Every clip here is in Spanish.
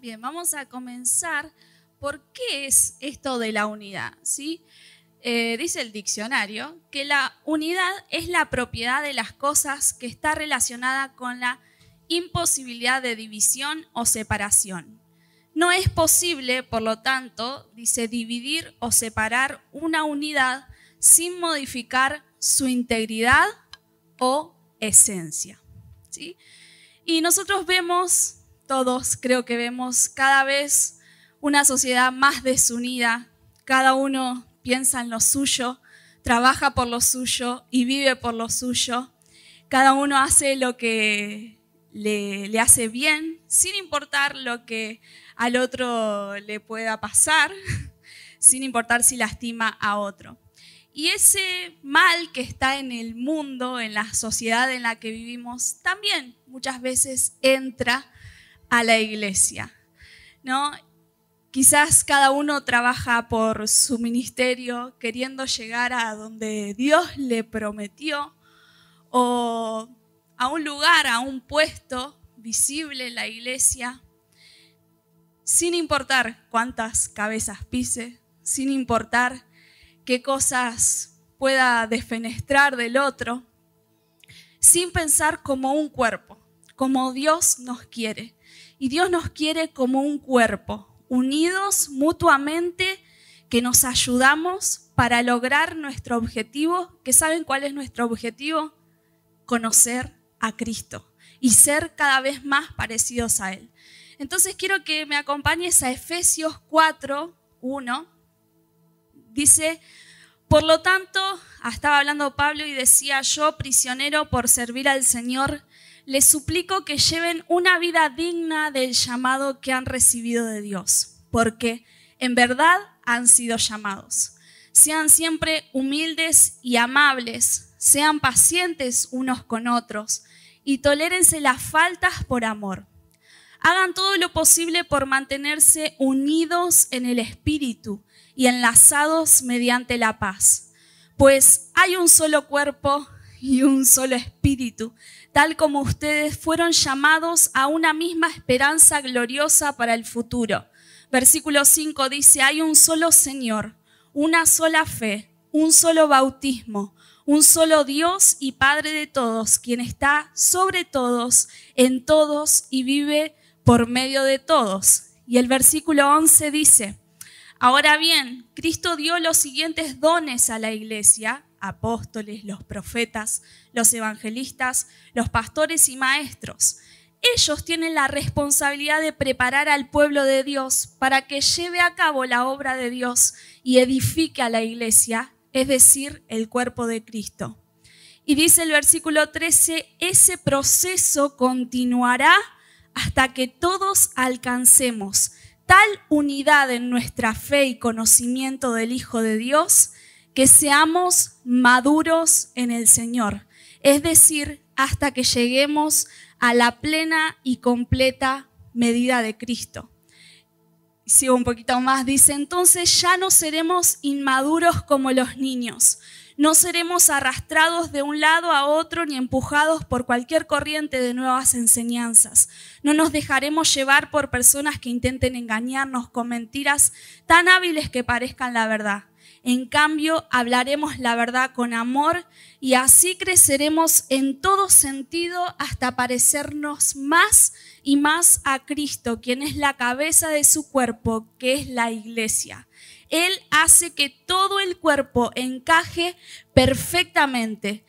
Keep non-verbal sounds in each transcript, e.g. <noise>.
Bien, vamos a comenzar. ¿Por qué es esto de la unidad? ¿Sí? Eh, dice el diccionario que la unidad es la propiedad de las cosas que está relacionada con la imposibilidad de división o separación. No es posible, por lo tanto, dice, dividir o separar una unidad sin modificar su integridad o esencia. ¿sí? Y nosotros vemos, todos creo que vemos cada vez una sociedad más desunida, cada uno piensa en lo suyo, trabaja por lo suyo y vive por lo suyo. Cada uno hace lo que le, hace bien, sin importar lo que al otro le pueda pasar, <laughs> sin importar si lastima a otro. Y ese mal que está en el mundo, en la sociedad en la que vivimos, también muchas veces entra a la iglesia. ¿no? Quizás cada uno trabaja por su ministerio queriendo llegar a donde Dios le prometió o a un lugar, a un puesto visible en la iglesia, sin importar cuántas cabezas pise, sin importar qué cosas pueda defenestrar del otro, sin pensar como un cuerpo, como Dios nos quiere. Y Dios nos quiere como un cuerpo, unidos mutuamente, que nos ayudamos para lograr nuestro objetivo, que saben cuál es nuestro objetivo, conocer a Cristo y ser cada vez más parecidos a Él. Entonces quiero que me acompañes a Efesios 4, 1. Dice, por lo tanto, estaba hablando Pablo y decía, yo prisionero por servir al Señor, les suplico que lleven una vida digna del llamado que han recibido de Dios, porque en verdad han sido llamados. Sean siempre humildes y amables, sean pacientes unos con otros y tolérense las faltas por amor. Hagan todo lo posible por mantenerse unidos en el Espíritu y enlazados mediante la paz, pues hay un solo cuerpo y un solo Espíritu tal como ustedes fueron llamados a una misma esperanza gloriosa para el futuro. Versículo 5 dice, hay un solo Señor, una sola fe, un solo bautismo, un solo Dios y Padre de todos, quien está sobre todos, en todos y vive por medio de todos. Y el versículo 11 dice, ahora bien, Cristo dio los siguientes dones a la iglesia apóstoles, los profetas, los evangelistas, los pastores y maestros. Ellos tienen la responsabilidad de preparar al pueblo de Dios para que lleve a cabo la obra de Dios y edifique a la iglesia, es decir, el cuerpo de Cristo. Y dice el versículo 13, ese proceso continuará hasta que todos alcancemos tal unidad en nuestra fe y conocimiento del Hijo de Dios que seamos maduros en el Señor, es decir, hasta que lleguemos a la plena y completa medida de Cristo. Sigo un poquito más, dice, entonces ya no seremos inmaduros como los niños, no seremos arrastrados de un lado a otro ni empujados por cualquier corriente de nuevas enseñanzas. No nos dejaremos llevar por personas que intenten engañarnos con mentiras tan hábiles que parezcan la verdad. En cambio, hablaremos la verdad con amor y así creceremos en todo sentido hasta parecernos más y más a Cristo, quien es la cabeza de su cuerpo, que es la iglesia. Él hace que todo el cuerpo encaje perfectamente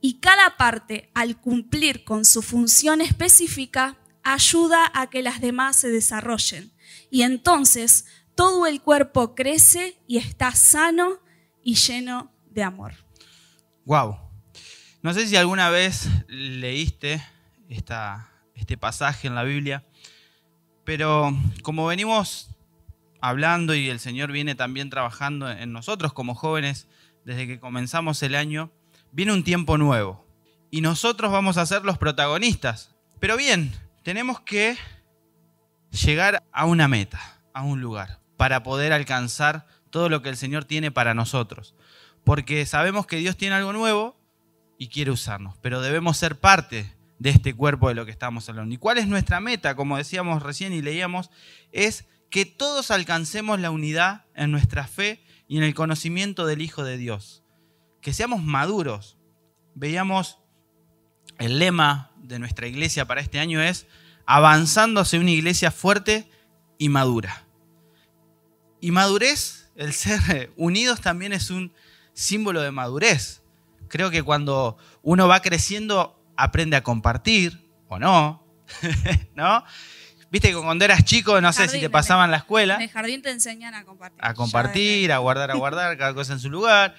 y cada parte, al cumplir con su función específica, ayuda a que las demás se desarrollen. Y entonces todo el cuerpo crece y está sano y lleno de amor. Wow. No sé si alguna vez leíste este pasaje en la Biblia, pero como venimos hablando y el Señor viene también trabajando en nosotros como jóvenes desde que comenzamos el año, viene un tiempo nuevo y nosotros vamos a ser los protagonistas. Pero bien, tenemos que llegar a una meta, a un lugar para poder alcanzar todo lo que el Señor tiene para nosotros. Porque sabemos que Dios tiene algo nuevo y quiere usarnos, pero debemos ser parte de este cuerpo de lo que estamos hablando. ¿Y cuál es nuestra meta? Como decíamos recién y leíamos, es que todos alcancemos la unidad en nuestra fe y en el conocimiento del Hijo de Dios. Que seamos maduros. Veíamos el lema de nuestra iglesia para este año es avanzando hacia una iglesia fuerte y madura. Y madurez, el ser <laughs> unidos también es un símbolo de madurez. Creo que cuando uno va creciendo aprende a compartir o no, <laughs> ¿no? Viste que cuando eras chico, no sé si te pasaban la escuela. En el jardín te enseñan a compartir. A compartir, a guardar, a guardar, cada cosa en su lugar.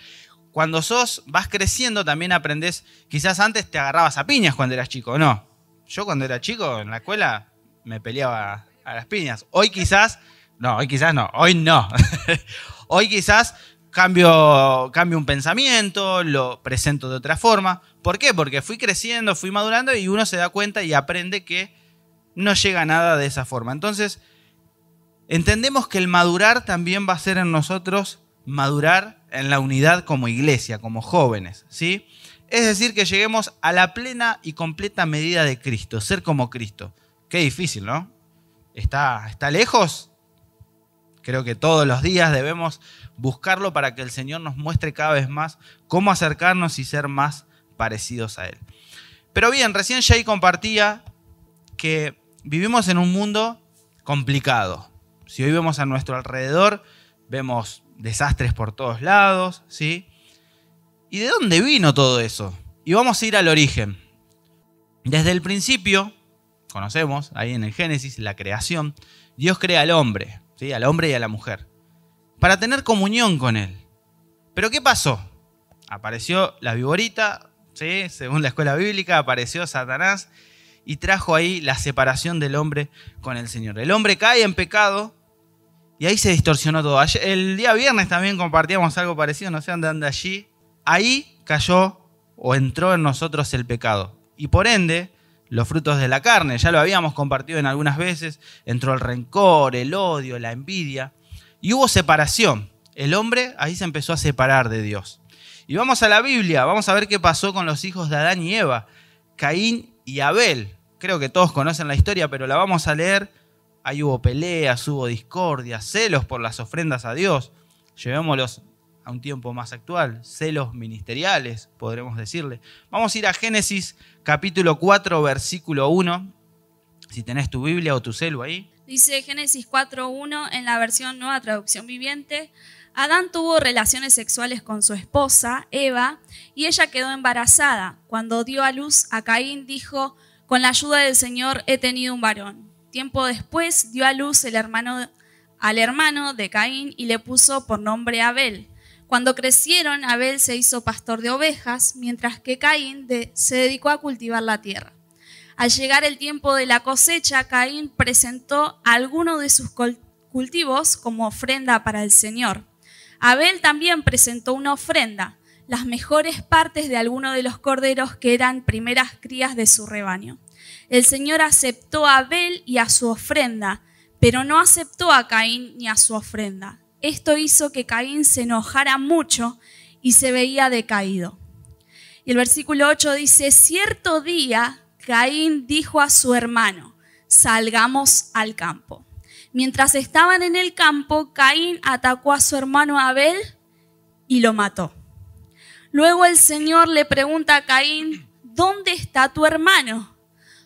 Cuando sos, vas creciendo, también aprendes. Quizás antes te agarrabas a piñas cuando eras chico, ¿no? Yo cuando era chico en la escuela me peleaba a las piñas. Hoy quizás, no, hoy quizás no, hoy no. <laughs> hoy quizás cambio, cambio un pensamiento, lo presento de otra forma. ¿Por qué? Porque fui creciendo, fui madurando y uno se da cuenta y aprende que no llega a nada de esa forma. Entonces, entendemos que el madurar también va a ser en nosotros madurar en la unidad como iglesia, como jóvenes, ¿sí? Es decir, que lleguemos a la plena y completa medida de Cristo, ser como Cristo. Qué difícil, ¿no? ¿Está, está lejos? Creo que todos los días debemos buscarlo para que el Señor nos muestre cada vez más cómo acercarnos y ser más parecidos a Él. Pero bien, recién Jay compartía que vivimos en un mundo complicado. Si hoy vemos a nuestro alrededor, vemos desastres por todos lados, ¿sí? ¿Y de dónde vino todo eso? Y vamos a ir al origen. Desde el principio, conocemos ahí en el Génesis, la creación, Dios crea al hombre, ¿sí? al hombre y a la mujer, para tener comunión con él. Pero ¿qué pasó? Apareció la viborita, ¿sí? según la escuela bíblica, apareció Satanás y trajo ahí la separación del hombre con el Señor. El hombre cae en pecado y ahí se distorsionó todo. El día viernes también compartíamos algo parecido, no sé dónde allí. Ahí cayó o entró en nosotros el pecado. Y por ende, los frutos de la carne, ya lo habíamos compartido en algunas veces, entró el rencor, el odio, la envidia. Y hubo separación. El hombre ahí se empezó a separar de Dios. Y vamos a la Biblia, vamos a ver qué pasó con los hijos de Adán y Eva, Caín y Abel. Creo que todos conocen la historia, pero la vamos a leer Ahí hubo peleas, hubo discordia, celos por las ofrendas a Dios. Llevémoslos a un tiempo más actual, celos ministeriales, podremos decirle. Vamos a ir a Génesis capítulo 4, versículo 1. Si tenés tu Biblia o tu celo ahí. Dice Génesis 4.1 en la versión nueva traducción viviente. Adán tuvo relaciones sexuales con su esposa, Eva, y ella quedó embarazada. Cuando dio a luz a Caín, dijo, con la ayuda del Señor he tenido un varón. Tiempo después dio a luz el hermano, al hermano de Caín y le puso por nombre Abel. Cuando crecieron, Abel se hizo pastor de ovejas, mientras que Caín se dedicó a cultivar la tierra. Al llegar el tiempo de la cosecha, Caín presentó alguno de sus cultivos como ofrenda para el Señor. Abel también presentó una ofrenda, las mejores partes de alguno de los corderos que eran primeras crías de su rebaño el Señor aceptó a Abel y a su ofrenda, pero no aceptó a Caín ni a su ofrenda. Esto hizo que Caín se enojara mucho y se veía decaído. Y el versículo 8 dice, cierto día Caín dijo a su hermano, salgamos al campo. Mientras estaban en el campo, Caín atacó a su hermano Abel y lo mató. Luego el Señor le pregunta a Caín, ¿dónde está tu hermano?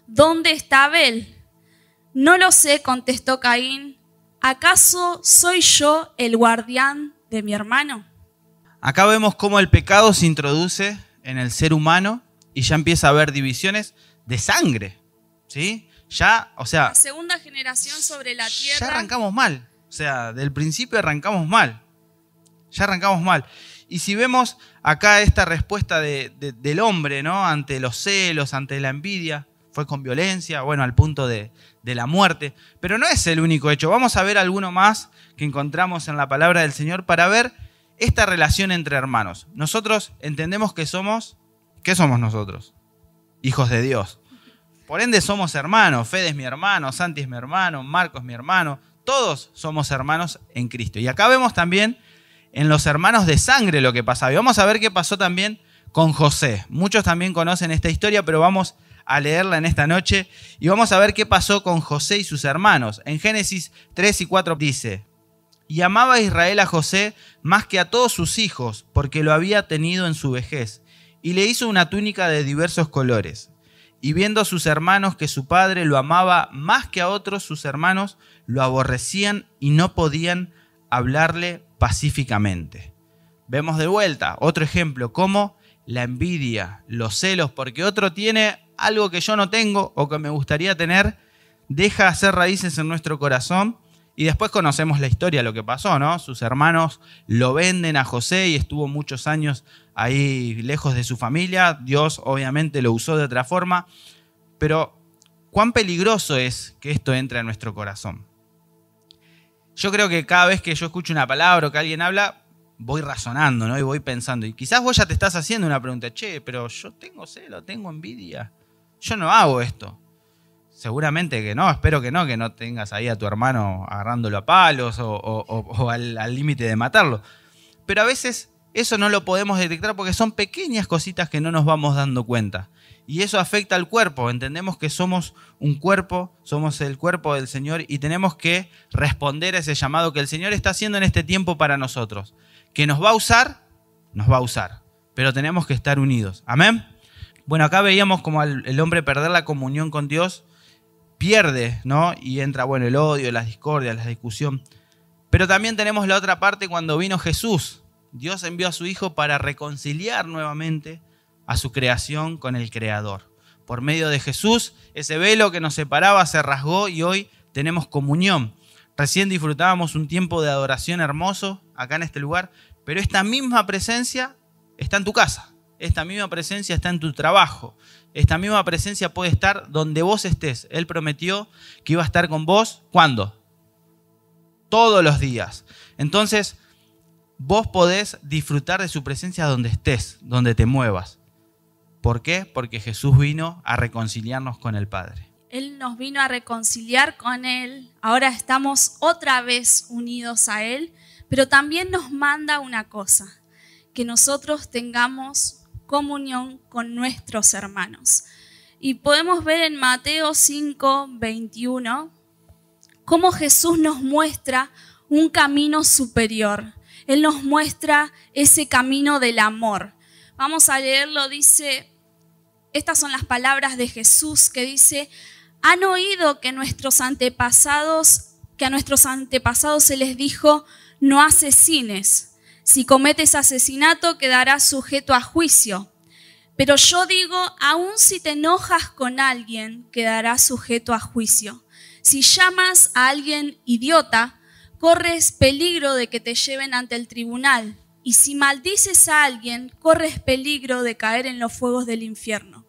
¿Dónde está Abel? No lo sé, contestó Caín. ¿Acaso soy yo el guardián de mi hermano? Acá vemos cómo el pecado se introduce en el ser humano y ya empieza a haber divisiones de sangre. ¿Sí? Ya, o sea. La segunda generación sobre la tierra. Ya arrancamos mal. O sea, del principio arrancamos mal. Ya arrancamos mal. Y si vemos acá esta respuesta del hombre, ¿no? Ante los celos, ante la envidia, fue con violencia, bueno, al punto de, la muerte. Pero no es el único hecho. Vamos a ver alguno más que encontramos en la palabra del Señor para ver esta relación entre hermanos. Nosotros entendemos que somos, ¿qué somos nosotros? Hijos de Dios. Por ende somos hermanos. Fede es mi hermano, Santi es mi hermano, Marcos es mi hermano. Todos somos hermanos en Cristo. Y acá vemos también en los hermanos de sangre lo que pasaba. Y vamos a ver qué pasó también con José. Muchos también conocen esta historia, pero vamos a leerla en esta noche y vamos a ver qué pasó con José y sus hermanos. En Génesis 3 y 4 dice, y amaba Israel a José más que a todos sus hijos, porque lo había tenido en su vejez, y le hizo una túnica de diversos colores. Y viendo a sus hermanos que su padre lo amaba más que a otros, sus hermanos lo aborrecían y no podían hablarle pacíficamente. Vemos de vuelta otro ejemplo, como la envidia, los celos, porque otro tiene algo que yo no tengo o que me gustaría tener, deja hacer raíces en nuestro corazón y después conocemos la historia, lo que pasó, ¿no? Sus hermanos lo venden a José y estuvo muchos años ahí lejos de su familia. Dios obviamente lo usó de otra forma, pero cuán peligroso es que esto entre a nuestro corazón. Yo creo que cada vez que yo escucho una palabra o que alguien habla, voy razonando, ¿no? Y voy pensando. Y quizás vos ya te estás haciendo una pregunta, che, pero yo tengo celo, tengo envidia. Yo no hago esto. Seguramente que no, espero que no, que no tengas ahí a tu hermano agarrándolo a palos o, al límite de matarlo. Pero a veces eso no lo podemos detectar porque son pequeñas cositas que no nos vamos dando cuenta. Y eso afecta al cuerpo. Entendemos que somos un cuerpo, somos el cuerpo del Señor y tenemos que responder a ese llamado que el Señor está haciendo en este tiempo para nosotros que nos va a usar, nos va a usar. Pero tenemos que estar unidos. Amén. Bueno, acá veíamos como el hombre perder la comunión con Dios pierde, ¿no? Y entra, bueno, el odio, las discordias, la discusión. Pero también tenemos la otra parte cuando vino Jesús. Dios envió a su Hijo para reconciliar nuevamente a su creación con el Creador. Por medio de Jesús, ese velo que nos separaba se rasgó y hoy tenemos comunión. Recién disfrutábamos un tiempo de adoración hermoso acá en este lugar, pero esta misma presencia está en tu casa, esta misma presencia está en tu trabajo, esta misma presencia puede estar donde vos estés. Él prometió que iba a estar con vos, ¿cuándo? Todos los días. Entonces, vos podés disfrutar de su presencia donde estés, donde te muevas. ¿Por qué? Porque Jesús vino a reconciliarnos con el Padre. Él nos vino a reconciliar con Él, ahora estamos otra vez unidos a Él, pero también nos manda una cosa, que nosotros tengamos comunión con nuestros hermanos. Y podemos ver en Mateo 5, 21, cómo Jesús nos muestra un camino superior. Él nos muestra ese camino del amor. Vamos a leerlo, dice, estas son las palabras de Jesús que dice, han oído que nuestros antepasados, que a nuestros antepasados se les dijo, no asesines. Si cometes asesinato quedarás sujeto a juicio. Pero yo digo, aun si te enojas con alguien, quedarás sujeto a juicio. Si llamas a alguien idiota, corres peligro de que te lleven ante el tribunal. Y si maldices a alguien, corres peligro de caer en los fuegos del infierno.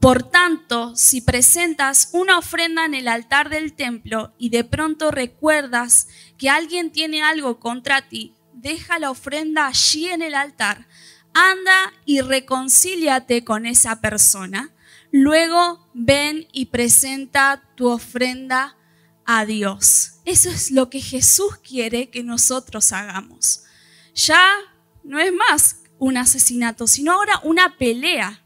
Por tanto, si presentas una ofrenda en el altar del templo y de pronto recuerdas que alguien tiene algo contra ti, deja la ofrenda allí en el altar, anda y reconcíliate con esa persona. Luego ven y presenta tu ofrenda a Dios. Eso es lo que Jesús quiere que nosotros hagamos. Ya no es más un asesinato, sino ahora una pelea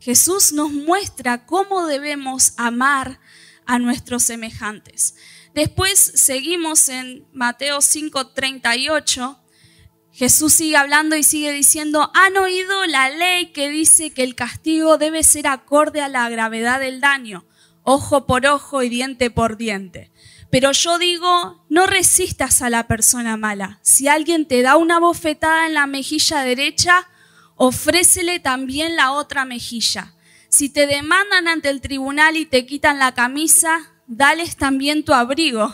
Jesús nos muestra cómo debemos amar a nuestros semejantes. Después seguimos en Mateo 5:38. Jesús sigue hablando y sigue diciendo, han oído la ley que dice que el castigo debe ser acorde a la gravedad del daño, ojo por ojo y diente por diente. Pero yo digo, no resistas a la persona mala. Si alguien te da una bofetada en la mejilla derecha, ofrécele también la otra mejilla. Si te demandan ante el tribunal y te quitan la camisa, dales también tu abrigo.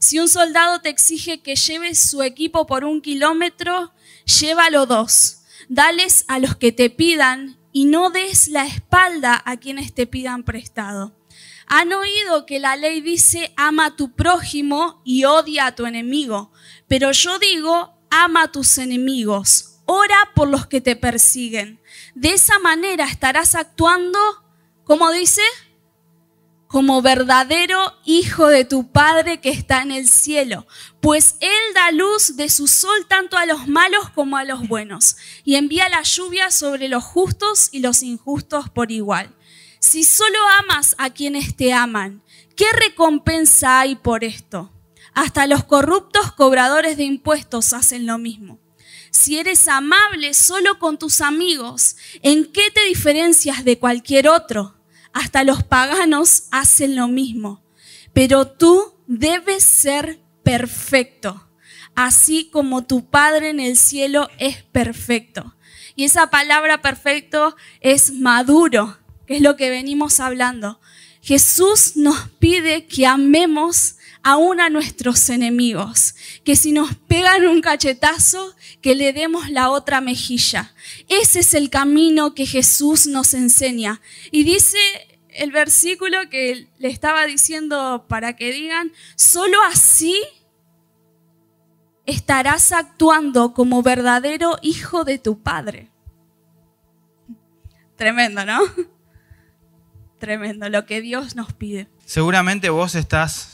Si un soldado te exige que lleves su equipo por un kilómetro, llévalo dos. Dales a los que te pidan y no des la espalda a quienes te pidan prestado. Han oído que la ley dice ama a tu prójimo y odia a tu enemigo, pero yo digo ama a tus enemigos, ora por los que te persiguen. De esa manera estarás actuando, ¿cómo dice? Como verdadero hijo de tu Padre que está en el cielo, pues Él da luz de su sol tanto a los malos como a los buenos, y envía la lluvia sobre los justos y los injustos por igual. Si solo amas a quienes te aman, ¿qué recompensa hay por esto? Hasta los corruptos cobradores de impuestos hacen lo mismo. Si eres amable solo con tus amigos, ¿en qué te diferencias de cualquier otro? Hasta los paganos hacen lo mismo. Pero tú debes ser perfecto, así como tu Padre en el cielo es perfecto. Y esa palabra perfecto es maduro, que es lo que venimos hablando. Jesús nos pide que amemos aún a nuestros enemigos, que si nos pegan un cachetazo, que le demos la otra mejilla. Ese es el camino que Jesús nos enseña. Y dice el versículo que le estaba diciendo para que digan, solo así estarás actuando como verdadero hijo de tu Padre. Tremendo, ¿no? Tremendo lo que Dios nos pide. Seguramente vos estás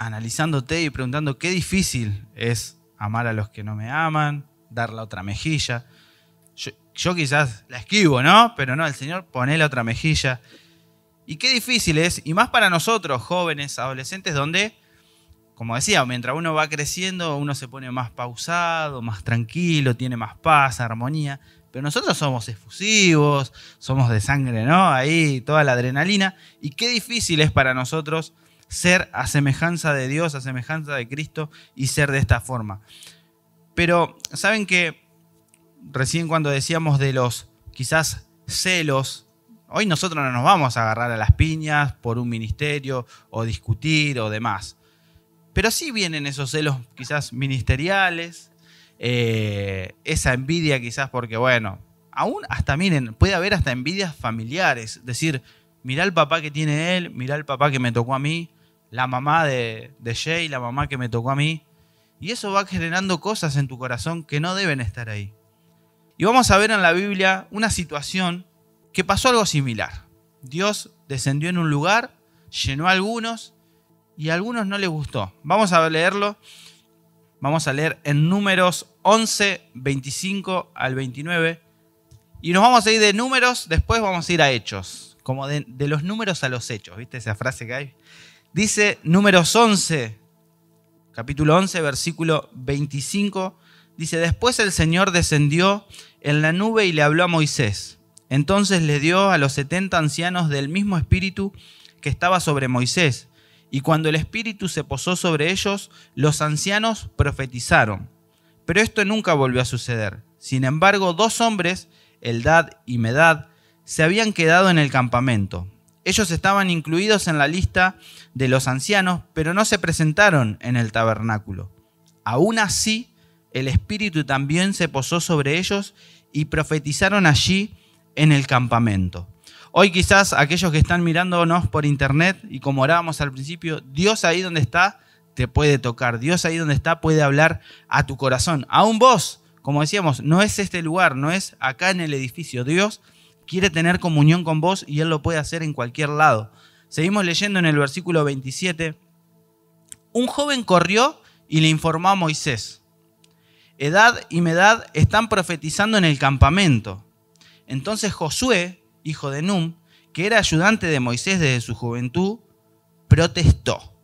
analizándote y preguntando qué difícil es amar a los que no me aman, dar la otra mejilla. Yo, quizás la esquivo, ¿no? Pero no, el Señor pone la otra mejilla. Y qué difícil es, y más para nosotros, jóvenes, adolescentes, donde, como decía, mientras uno va creciendo, uno se pone más pausado, más tranquilo, tiene más paz, armonía. Pero nosotros somos efusivos, somos de sangre, ¿no? Ahí toda la adrenalina. Y qué difícil es para nosotros ser a semejanza de Dios, a semejanza de Cristo y ser de esta forma. Pero, ¿saben que Recién cuando decíamos de los quizás celos, hoy nosotros no nos vamos a agarrar a las piñas por un ministerio o discutir o demás. Pero sí vienen esos celos quizás ministeriales, eh, esa envidia quizás porque, bueno, aún hasta, miren, puede haber hasta envidias familiares, decir, mirá el papá que tiene él, mirá el papá que me tocó a mí, la mamá de, Jay, la mamá que me tocó a mí. Y eso va generando cosas en tu corazón que no deben estar ahí. Y vamos a ver en la Biblia una situación que pasó algo similar. Dios descendió en un lugar, llenó a algunos y a algunos no les gustó. Vamos a leerlo. Vamos a leer en números 11, 25 al 29. Y nos vamos a ir de números, después vamos a ir a hechos. Como de, de los números a los hechos, ¿viste esa frase que hay? Dice números 11, capítulo 11, versículo 25. Dice, después el Señor descendió en la nube y le habló a Moisés. Entonces le dio a los setenta ancianos del mismo espíritu que estaba sobre Moisés. Y cuando el espíritu se posó sobre ellos, los ancianos profetizaron. Pero esto nunca volvió a suceder. Sin embargo, dos hombres, Eldad y Medad, se habían quedado en el campamento. Ellos estaban incluidos en la lista de los ancianos, pero no se presentaron en el tabernáculo. Aún así, el Espíritu también se posó sobre ellos y profetizaron allí en el campamento. Hoy quizás aquellos que están mirándonos por internet y como orábamos al principio, Dios ahí donde está te puede tocar, Dios ahí donde está puede hablar a tu corazón. Aún vos, como decíamos, no es este lugar, no es acá en el edificio. Dios quiere tener comunión con vos y Él lo puede hacer en cualquier lado. Seguimos leyendo en el versículo 27. Un joven corrió y le informó a Moisés Edad y Medad están profetizando en el campamento. Entonces Josué, hijo de Num, que era ayudante de Moisés desde su juventud, protestó.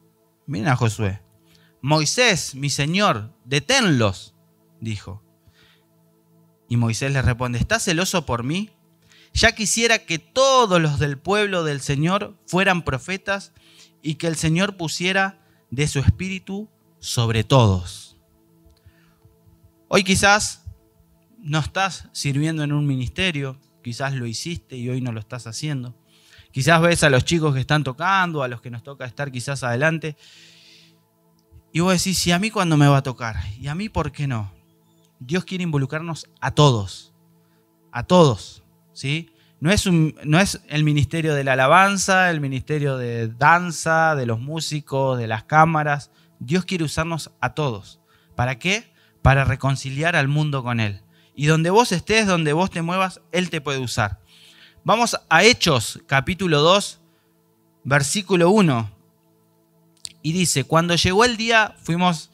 Miren a Josué. Moisés, mi señor, deténlos, dijo. Y Moisés le responde, ¿estás celoso por mí? Ya quisiera que todos los del pueblo del Señor fueran profetas y que el Señor pusiera de su espíritu sobre todos. Hoy quizás no estás sirviendo en un ministerio, quizás lo hiciste y hoy no lo estás haciendo. Quizás ves a los chicos que están tocando, a los que nos toca estar quizás adelante. Y vos decís, ¿y a mí cuándo me va a tocar? ¿Y a mí por qué no? Dios quiere involucrarnos a todos, a todos, no es el ministerio de la alabanza, el ministerio de danza, de los músicos, de las cámaras. Dios quiere usarnos a todos. ¿Para qué? para reconciliar al mundo con Él. Y donde vos estés, donde vos te muevas, Él te puede usar. Vamos a Hechos capítulo 2, versículo 1. Y dice, cuando llegó el día, fuimos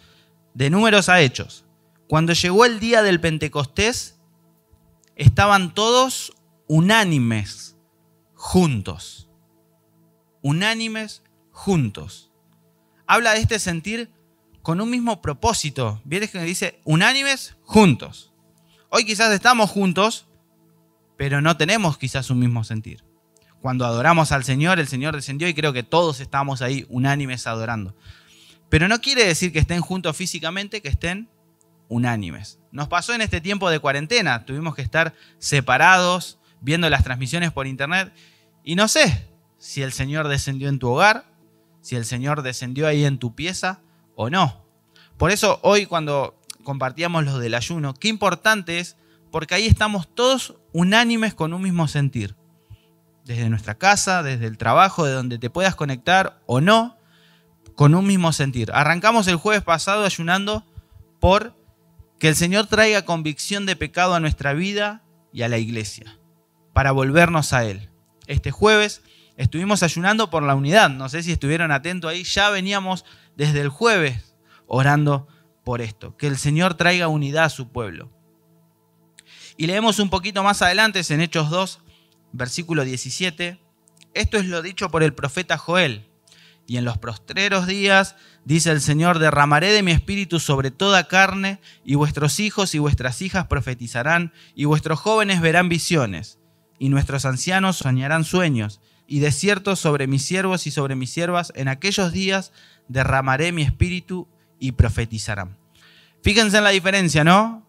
de números a hechos. Cuando llegó el día del Pentecostés, estaban todos unánimes, juntos. Unánimes, juntos. Habla de este sentir con un mismo propósito. Vienes que dice unánimes, juntos. Hoy quizás estamos juntos, pero no tenemos quizás un mismo sentir. Cuando adoramos al Señor, el Señor descendió y creo que todos estamos ahí unánimes adorando. Pero no quiere decir que estén juntos físicamente, que estén unánimes. Nos pasó en este tiempo de cuarentena, tuvimos que estar separados, viendo las transmisiones por internet, y no sé si el Señor descendió en tu hogar, si el Señor descendió ahí en tu pieza o no. Por eso hoy cuando compartíamos lo del ayuno, qué importante es, porque ahí estamos todos unánimes con un mismo sentir. Desde nuestra casa, desde el trabajo, de donde te puedas conectar o no, con un mismo sentir. Arrancamos el jueves pasado ayunando por que el Señor traiga convicción de pecado a nuestra vida y a la iglesia, para volvernos a Él. Este jueves estuvimos ayunando por la unidad, no sé si estuvieron atentos ahí, ya veníamos desde el jueves orando por esto, que el Señor traiga unidad a su pueblo. Y leemos un poquito más adelante en Hechos 2, versículo 17. Esto es lo dicho por el profeta Joel. Y en los prostreros días, dice el Señor, derramaré de mi espíritu sobre toda carne, y vuestros hijos y vuestras hijas profetizarán, y vuestros jóvenes verán visiones, y nuestros ancianos soñarán sueños, y de cierto sobre mis siervos y sobre mis siervas en aquellos días derramaré mi espíritu y profetizarán. Fíjense en la diferencia, ¿no?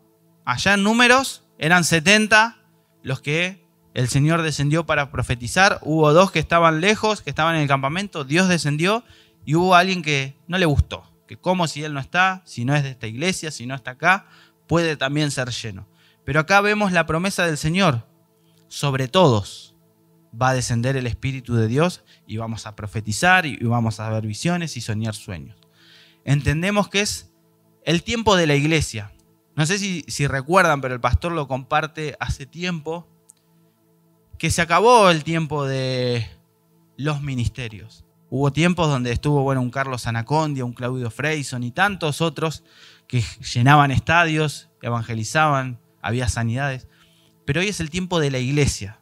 Allá en números eran 70 los que el Señor descendió para profetizar. Hubo dos que estaban lejos, que estaban en el campamento. Dios descendió y hubo alguien que no le gustó. Que como si Él no está, si no es de esta iglesia, si no está acá, puede también ser lleno. Pero acá vemos la promesa del Señor. Sobre todos va a descender el Espíritu de Dios y vamos a profetizar y vamos a ver visiones y soñar sueños. Entendemos que es el tiempo de la iglesia. No sé si, recuerdan, pero el pastor lo comparte hace tiempo que se acabó el tiempo de los ministerios. Hubo tiempos donde estuvo bueno, un Carlos Anacondia, un Claudio Freyson y tantos otros que llenaban estadios, evangelizaban, había sanidades. Pero hoy es el tiempo de la iglesia.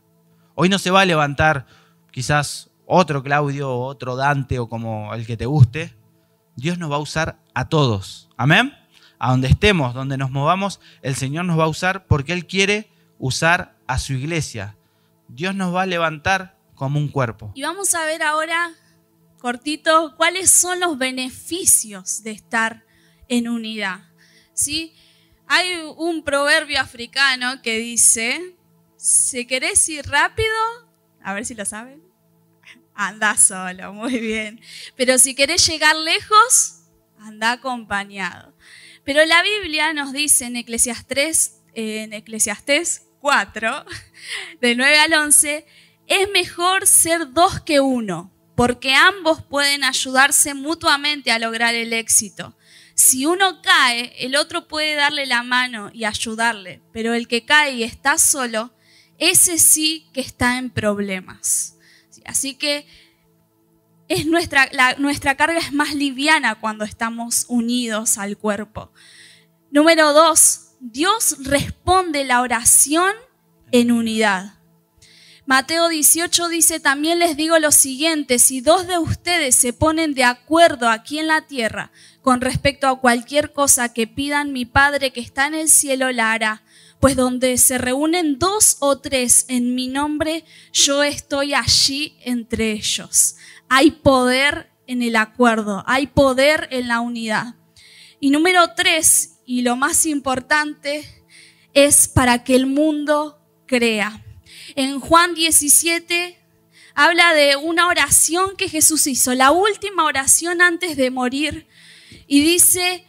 Hoy no se va a levantar quizás otro Claudio o otro Dante o como el que te guste. Dios nos va a usar a todos. Amén. A donde estemos, donde nos movamos, el Señor nos va a usar porque Él quiere usar a su iglesia. Dios nos va a levantar como un cuerpo. Y vamos a ver ahora, cortito, cuáles son los beneficios de estar en unidad. ¿Sí? Hay un proverbio africano que dice, si querés ir rápido, a ver si lo saben, anda solo, <laughs> muy bien. Pero si querés llegar lejos, anda acompañado. Pero la Biblia nos dice en Eclesiastés, en Eclesiastés 4, del 9 al 11, es mejor ser dos que uno, porque ambos pueden ayudarse mutuamente a lograr el éxito. Si uno cae, el otro puede darle la mano y ayudarle, pero el que cae y está solo, ese sí que está en problemas. Así que es nuestra, nuestra carga es más liviana cuando estamos unidos al cuerpo. Número dos, Dios responde la oración en unidad. Mateo 18 dice, también les digo lo siguiente, si dos de ustedes se ponen de acuerdo aquí en la tierra con respecto a cualquier cosa que pidan mi Padre que está en el cielo, la hará. Pues donde se reúnen dos o tres en mi nombre, yo estoy allí entre ellos. Hay poder en el acuerdo, hay poder en la unidad. Y número tres, y lo más importante es para que el mundo crea. En Juan 17 habla de una oración que Jesús hizo, la última oración antes de morir. Y dice,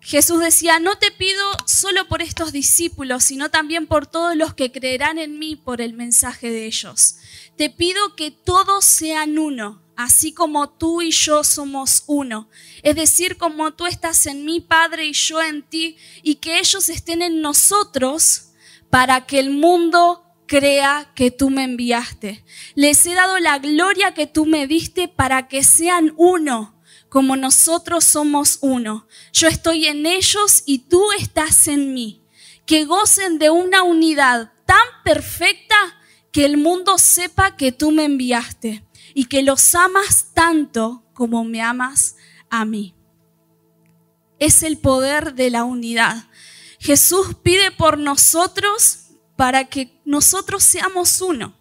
Jesús decía, no te pido solo por estos discípulos, sino también por todos los que creerán en mí por el mensaje de ellos. Te pido que todos sean uno así como tú y yo somos uno. Es decir, como tú estás en mi Padre, y yo en ti, y que ellos estén en nosotros para que el mundo crea que tú me enviaste. Les he dado la gloria que tú me diste para que sean uno, como nosotros somos uno. Yo estoy en ellos y tú estás en mí. Que gocen de una unidad tan perfecta que el mundo sepa que tú me enviaste y que los amas tanto como me amas a mí. Es el poder de la unidad. Jesús pide por nosotros para que nosotros seamos uno.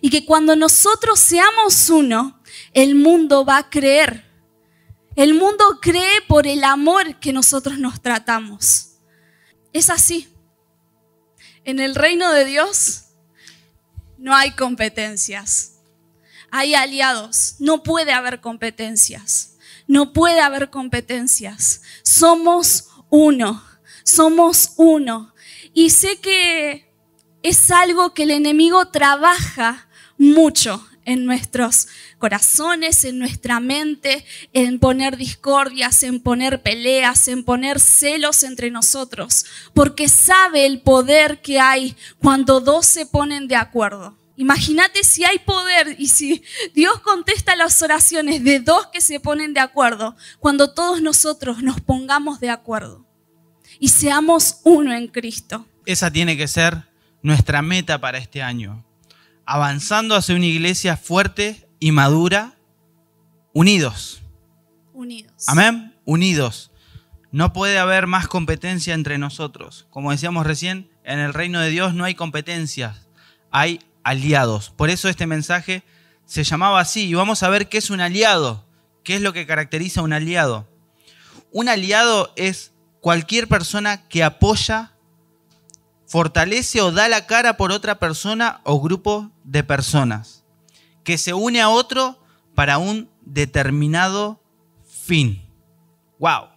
Y que cuando nosotros seamos uno, el mundo va a creer. El mundo cree por el amor que nosotros nos tratamos. Es así. En el reino de Dios no hay competencias. Hay aliados. No puede haber competencias. No puede haber competencias. Somos uno. Somos uno. Y sé que es algo que el enemigo trabaja mucho en nuestros corazones, en nuestra mente, en poner discordias, en poner peleas, en poner celos entre nosotros, porque sabe el poder que hay cuando dos se ponen de acuerdo. Imagínate si hay poder y si Dios contesta las oraciones de dos que se ponen de acuerdo, cuando todos nosotros nos pongamos de acuerdo y seamos uno en Cristo. Esa tiene que ser nuestra meta para este año. Avanzando hacia una iglesia fuerte y madura, unidos. Unidos. Amén. Unidos. No puede haber más competencia entre nosotros. Como decíamos recién, en el reino de Dios no hay competencias, hay aliados. Por eso este mensaje se llamaba así. Y vamos a ver qué es un aliado. ¿Qué es lo que caracteriza a un aliado? Un aliado es cualquier persona que apoya fortalece o da la cara por otra persona o grupo de personas, que se une a otro para un determinado fin. ¡Wow!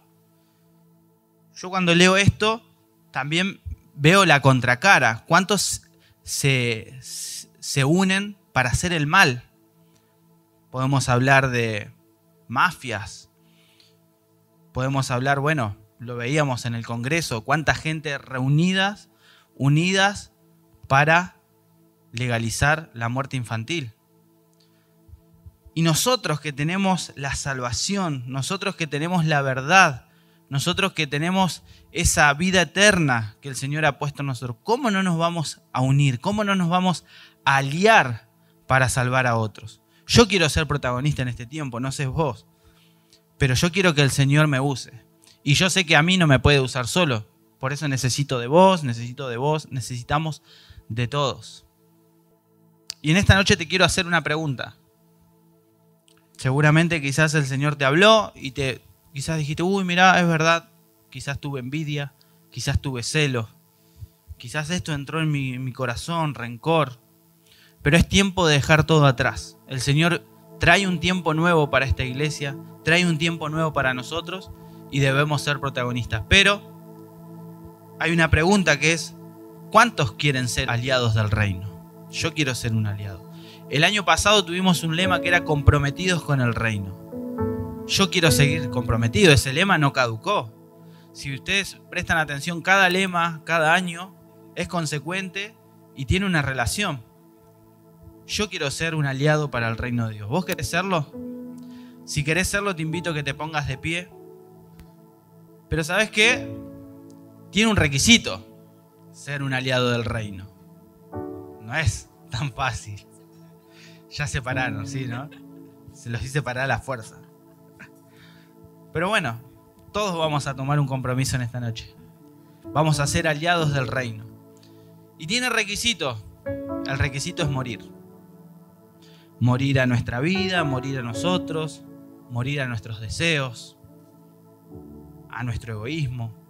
Yo cuando leo esto también veo la contracara. ¿Cuántos se, se unen para hacer el mal? Podemos hablar de mafias. Podemos hablar, bueno, lo veíamos en el Congreso, cuánta gente reunidas unidas para legalizar la muerte infantil. Y nosotros que tenemos la salvación, nosotros que tenemos la verdad, nosotros que tenemos esa vida eterna que el Señor ha puesto en nosotros, ¿cómo no nos vamos a unir? ¿Cómo no nos vamos a aliar para salvar a otros? Yo quiero ser protagonista en este tiempo, no sé vos, pero yo quiero que el Señor me use. Y yo sé que a mí no me puede usar solo, por eso necesito de vos, necesito de vos, necesitamos de todos. Y en esta noche te quiero hacer una pregunta. Seguramente quizás el Señor te habló y te quizás dijiste, uy, mira, es verdad, quizás tuve envidia, quizás tuve celo, quizás esto entró en mi, mi corazón, rencor. Pero es tiempo de dejar todo atrás. El Señor trae un tiempo nuevo para esta iglesia, trae un tiempo nuevo para nosotros y debemos ser protagonistas. Pero hay una pregunta que es, ¿cuántos quieren ser aliados del reino? Yo quiero ser un aliado. El año pasado tuvimos un lema que era comprometidos con el reino. Yo quiero seguir comprometido, ese lema no caducó. Si ustedes prestan atención, cada lema, cada año, es consecuente y tiene una relación. Yo quiero ser un aliado para el reino de Dios. ¿Vos querés serlo? Si querés serlo, te invito a que te pongas de pie. Pero ¿sabes qué? Tiene un requisito, ser un aliado del reino. No es tan fácil. Ya separaron, ¿sí, no? Se los hice parar a la fuerza. Pero bueno, todos vamos a tomar un compromiso en esta noche. Vamos a ser aliados del reino. Y tiene requisito. El requisito es morir. Morir a nuestra vida, morir a nosotros, morir a nuestros deseos, a nuestro egoísmo,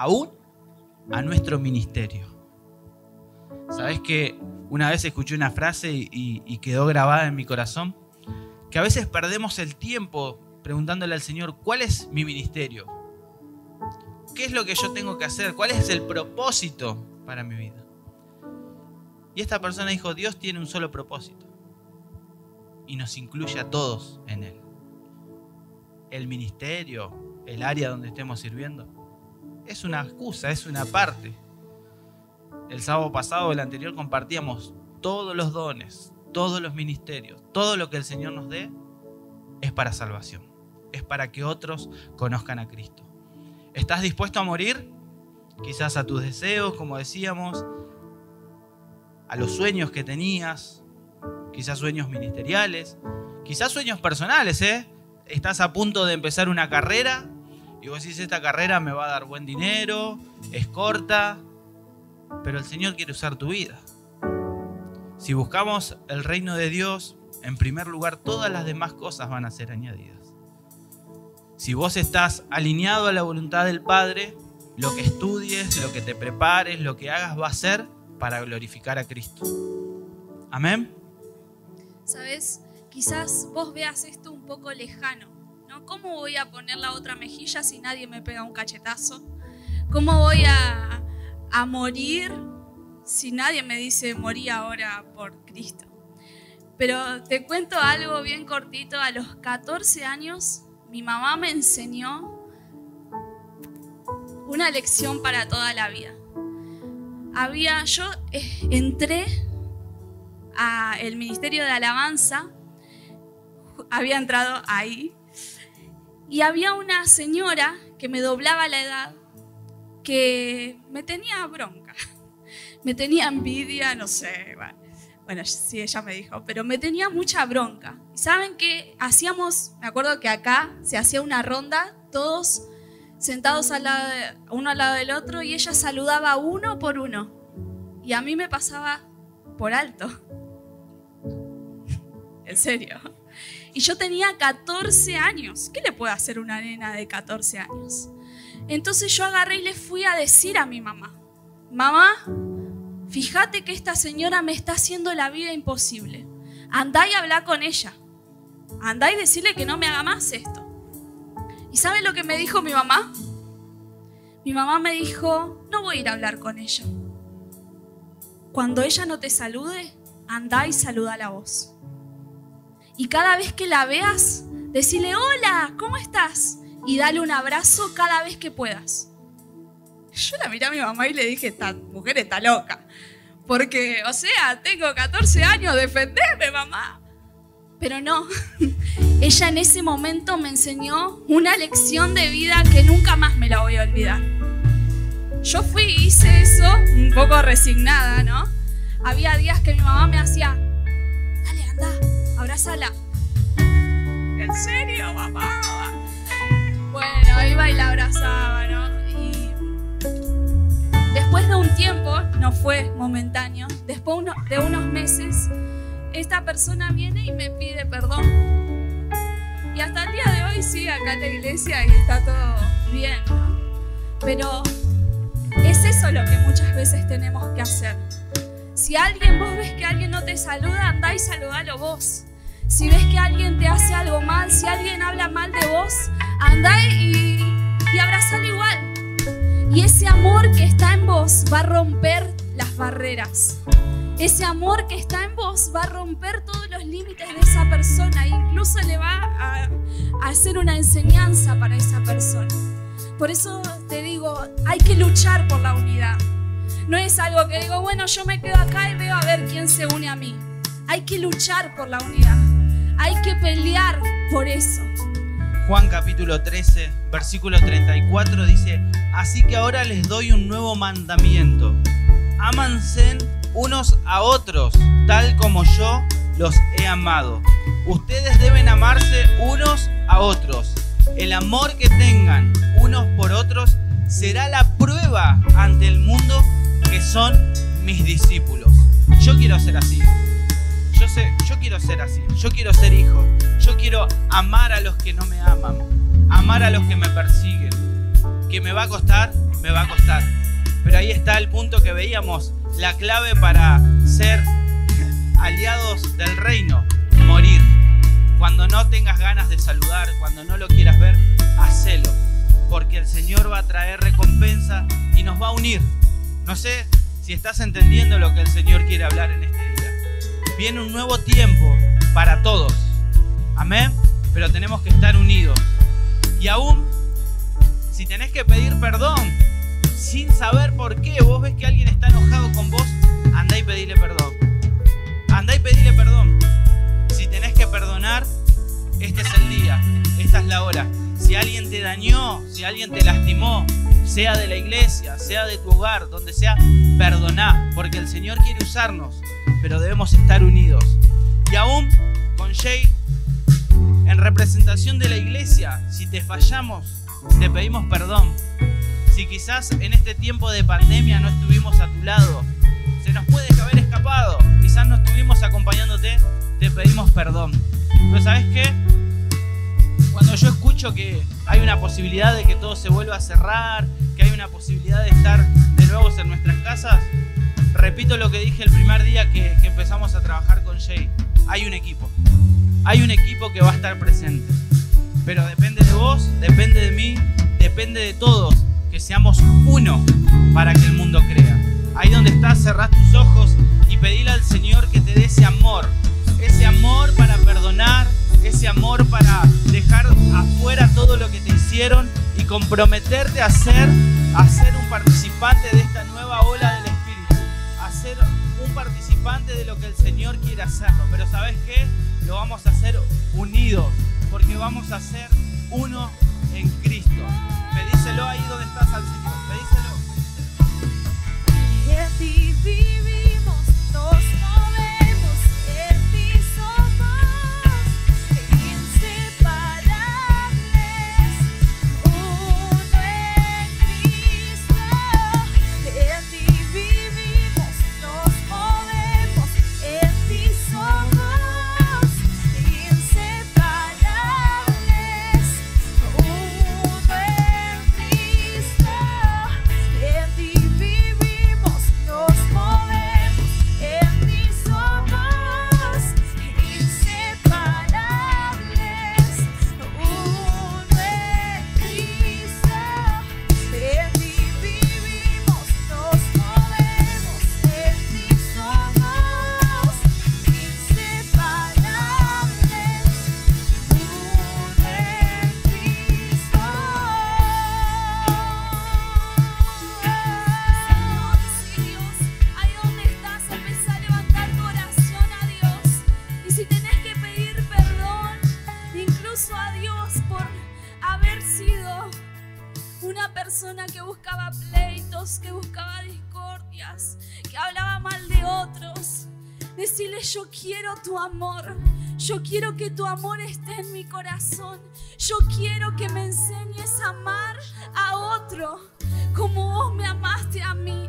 aún a nuestro ministerio. ¿Sabes que una vez escuché una frase y, quedó grabada en mi corazón? Que a veces perdemos el tiempo preguntándole al Señor, ¿cuál es mi ministerio? ¿Qué es lo que yo tengo que hacer? ¿Cuál es el propósito para mi vida? Y esta persona dijo, Dios tiene un solo propósito y nos incluye a todos en él. El ministerio, el área donde estemos sirviendo, es una excusa, es una parte. el sábado pasado, el anterior, compartíamos todos los dones, todos los ministerios, todo lo que el Señor nos dé es para salvación, es para que otros conozcan a Cristo. ¿Estás dispuesto a morir? Quizás a tus deseos, como decíamos, a los sueños que tenías, quizás sueños ministeriales, quizás sueños personales, ¿eh? Estás a punto de empezar una carrera y vos decís, esta carrera me va a dar buen dinero, es corta, pero el Señor quiere usar tu vida. Si buscamos el reino de Dios, en primer lugar, todas las demás cosas van a ser añadidas. Si vos estás alineado a la voluntad del Padre, lo que estudies, lo que te prepares, lo que hagas va a ser para glorificar a Cristo. Amén. Sabes, quizás vos veas esto un poco lejano, ¿Cómo voy a poner la otra mejilla si nadie me pega un cachetazo? ¿Cómo voy a, a morir si nadie me dice morí ahora por Cristo? Pero te cuento algo bien cortito. A los 14 años, mi mamá me enseñó una lección para toda la vida. Había, yo eh, entré al Ministerio de Alabanza, había entrado ahí, y había una señora que me doblaba la edad, que me tenía bronca, <laughs> me tenía envidia, no sé, bueno sí, ella me dijo, pero me tenía mucha bronca. ¿Saben qué? Hacíamos, me acuerdo que acá se hacía una ronda, todos sentados al lado uno al lado del otro, y ella saludaba uno por uno. Y a mí me pasaba por alto. <laughs> en serio. Y yo tenía 14 años. ¿Qué le puede hacer una nena de 14 años? Entonces yo agarré y le fui a decir a mi mamá, mamá, fíjate que esta señora me está haciendo la vida imposible. Andá y habla con ella. Andá y decirle que no me haga más esto. ¿Y saben lo que me dijo mi mamá? Mi mamá me dijo, no voy a ir a hablar con ella. Cuando ella no te salude, andá y saluda a voz. Y cada vez que la veas, decile, hola, ¿cómo estás? Y dale un abrazo cada vez que puedas. Yo la miré a mi mamá y le dije, esta mujer está loca. Porque, o sea, tengo 14 años, defenderme, mamá. Pero no, <laughs> ella en ese momento me enseñó una lección de vida que nunca más me la voy a olvidar. Yo fui y hice eso un poco resignada, ¿no? Había días que mi mamá me hacía, dale, anda, abrázala. ¿En serio, mamá? Bueno, iba y la abrazaba, ¿no? Después de un tiempo, no fue momentáneo, después de unos meses, esta persona viene y me pide perdón. Y hasta el día de hoy sigue acá en la iglesia y está todo bien, ¿no? Pero es eso lo que muchas veces tenemos que hacer. Si alguien, vos ves que alguien no te saluda, andá y saludalo vos. Si ves que alguien te hace algo mal, si alguien habla mal de vos, andá y, y abrazalo igual. Y ese amor que está en vos va a romper las barreras. Ese amor que está en vos va a romper todos los límites de esa persona e incluso le va a, a hacer una enseñanza para esa persona. Por eso te digo, hay que luchar por la unidad. No es algo que digo, bueno, yo me quedo acá y veo a ver quién se une a mí. Hay que luchar por la unidad. Hay que pelear por eso. Juan capítulo 13, versículo 34 dice, así que ahora les doy un nuevo mandamiento. Ámanse unos a otros, tal como yo los he amado. Ustedes deben amarse unos a otros. El amor que tengan unos por otros será la prueba ante el mundo que son mis discípulos. Yo quiero ser así. Sé, yo quiero ser así. Yo quiero ser hijo. Yo quiero amar a los que no me aman, amar a los que me persiguen. Que me va a costar, me va a costar. Pero ahí está el punto que veíamos, la clave para ser aliados del reino, morir. Cuando no tengas ganas de saludar, cuando no lo quieras ver, hacelo. Porque el Señor va a traer recompensa y nos va a unir. No sé si estás entendiendo lo que el Señor quiere hablar en este. Viene un nuevo tiempo para todos Amén. Pero tenemos que estar unidos. Y aún, si tenés que pedir perdón, sin saber por qué vos ves que alguien está enojado con vos, andá y pedile perdón. Andá y pedile perdón. Si tenés que perdonar, este es el día, esta es la hora. Si alguien te dañó, si alguien te lastimó, sea de la iglesia, sea de tu hogar, donde sea, perdoná, porque el Señor quiere usarnos, pero debemos estar unidos. Y aún con Jay, en representación de la iglesia, si te fallamos, te pedimos perdón. Si quizás en este tiempo de pandemia no estuvimos a tu lado, se nos puede haber escapado, quizás no estuvimos acompañándote, te pedimos perdón. Pero ¿sabes qué? Cuando yo escucho que hay una posibilidad de que todo se vuelva a cerrar, que hay una posibilidad de estar de nuevo en nuestras casas, repito lo que dije el primer día que, empezamos a trabajar con Jay. Hay un equipo. Hay un equipo que va a estar presente. Pero depende de vos, depende de mí, depende de todos que seamos uno para que el mundo crea. Ahí donde estás, cerrás tus ojos y pedile al Señor que te dé ese amor. Ese amor para perdonar, ese amor para dejar afuera todo lo que te hicieron y comprometerte a ser, a ser un participante de esta nueva ola del Espíritu, a ser un participante de lo que el Señor quiere hacerlo. Pero ¿sabes qué? Lo vamos a hacer unidos, porque vamos a ser uno en Cristo. Pedíselo ahí donde estás al Señor, pedíselo. Que tu amor esté en mi corazón. Yo quiero que me enseñes a amar a otro como vos me amaste a mí.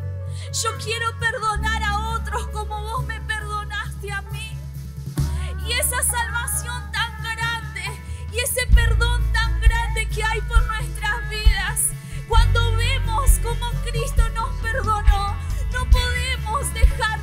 Yo quiero perdonar a otros como vos me perdonaste a mí. Y esa salvación tan grande y ese perdón tan grande que hay por nuestras vidas. Cuando vemos cómo Cristo nos perdonó, no podemos dejar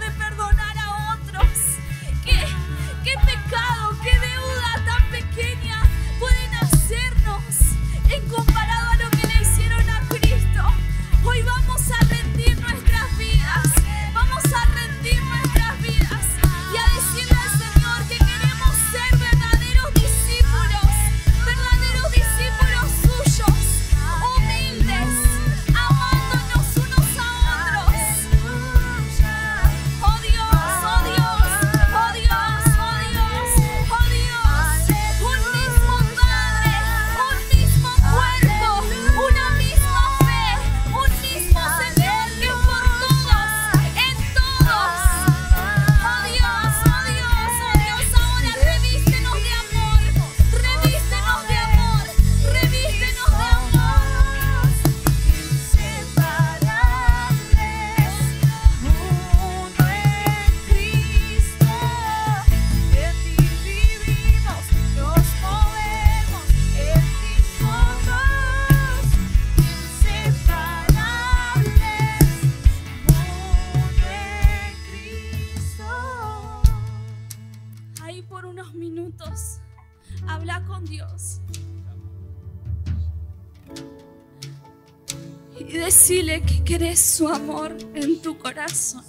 su amor en tu corazón.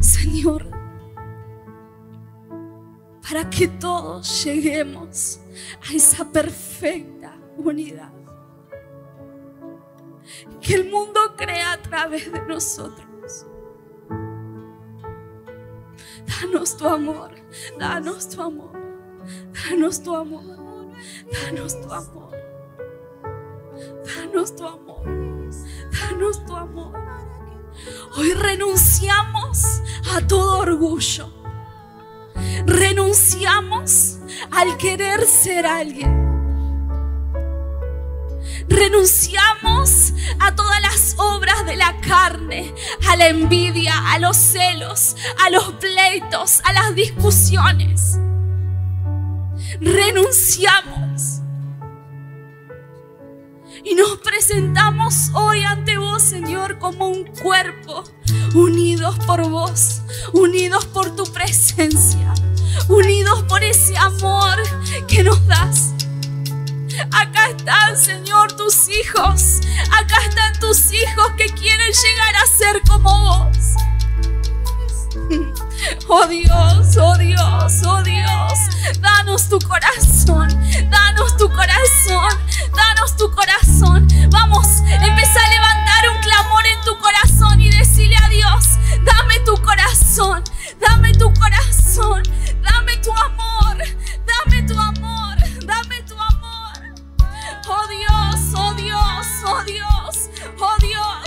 Señor, para que todos lleguemos a esa perfecta unidad. que el mundo crea a través de nosotros. Danos tu amor, danos tu amor, danos tu amor, danos tu amor, danos tu amor, tu amor. Hoy renunciamos a todo orgullo. Renunciamos al querer ser alguien. Renunciamos a todas las obras de la carne, a la envidia, a los celos, a los pleitos, a las discusiones. Renunciamos. Y nos presentamos hoy ante vos, Señor, como un cuerpo, unidos por vos, unidos por tu presencia, unidos por ese amor que nos das. Acá están, Señor, tus hijos. Acá están tus hijos que quieren llegar a ser como vos. Oh Dios, oh Dios, oh Dios, danos tu corazón, danos tu corazón, danos tu corazón. Vamos, empieza a levantar un clamor en tu corazón y decirle a Dios, dame tu corazón, dame tu corazón, dame tu amor, dame tu amor, dame tu amor. Oh Dios, oh Dios, oh Dios, oh Dios,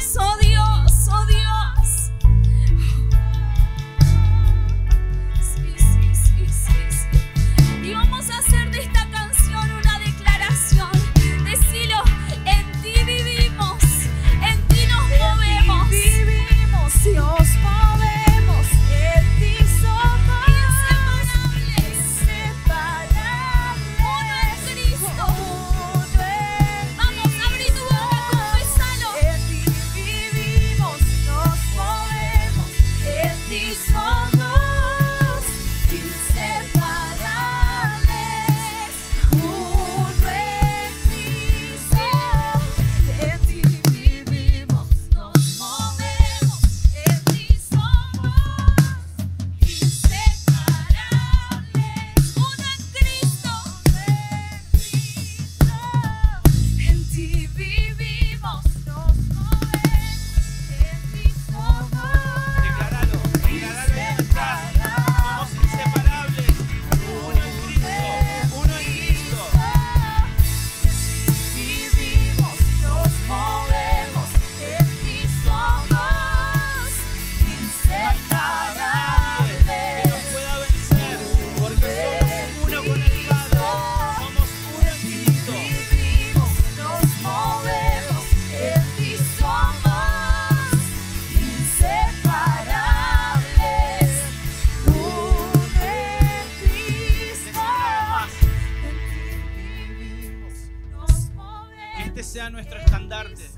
sea nuestro estandarte.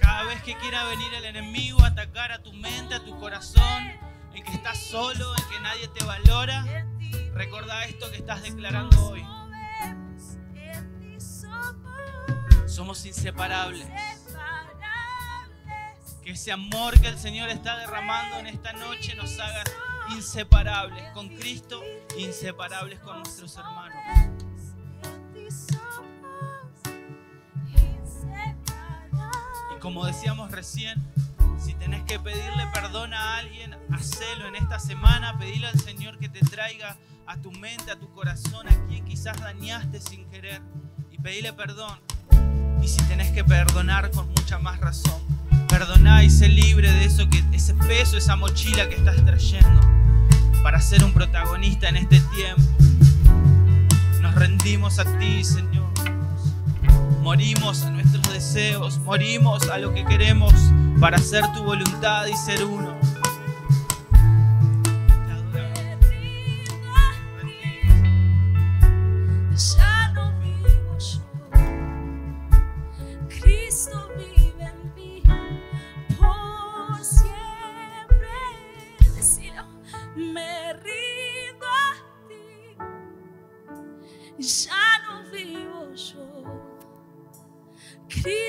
Cada vez que quiera venir el enemigo a atacar a tu mente, a tu corazón, en que estás solo, en que nadie te valora, recuerda esto que estás declarando hoy. Somos inseparables. Que ese amor que el Señor está derramando en esta noche nos haga inseparables con Cristo, inseparables con nuestros hermanos. Como decíamos recién, si tenés que pedirle perdón a alguien, hacelo en esta semana. Pedile al Señor que te traiga a tu mente, a tu corazón, a quien quizás dañaste sin querer. Y pedile perdón. Y si tenés que perdonar con mucha más razón, perdoná y sé libre de eso, que, ese peso, esa mochila que estás trayendo para ser un protagonista en este tiempo. Nos rendimos a ti, Señor. Morimos a nuestros deseos, morimos a lo que queremos para hacer tu voluntad y ser uno. Te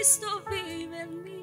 Cristo vive en mí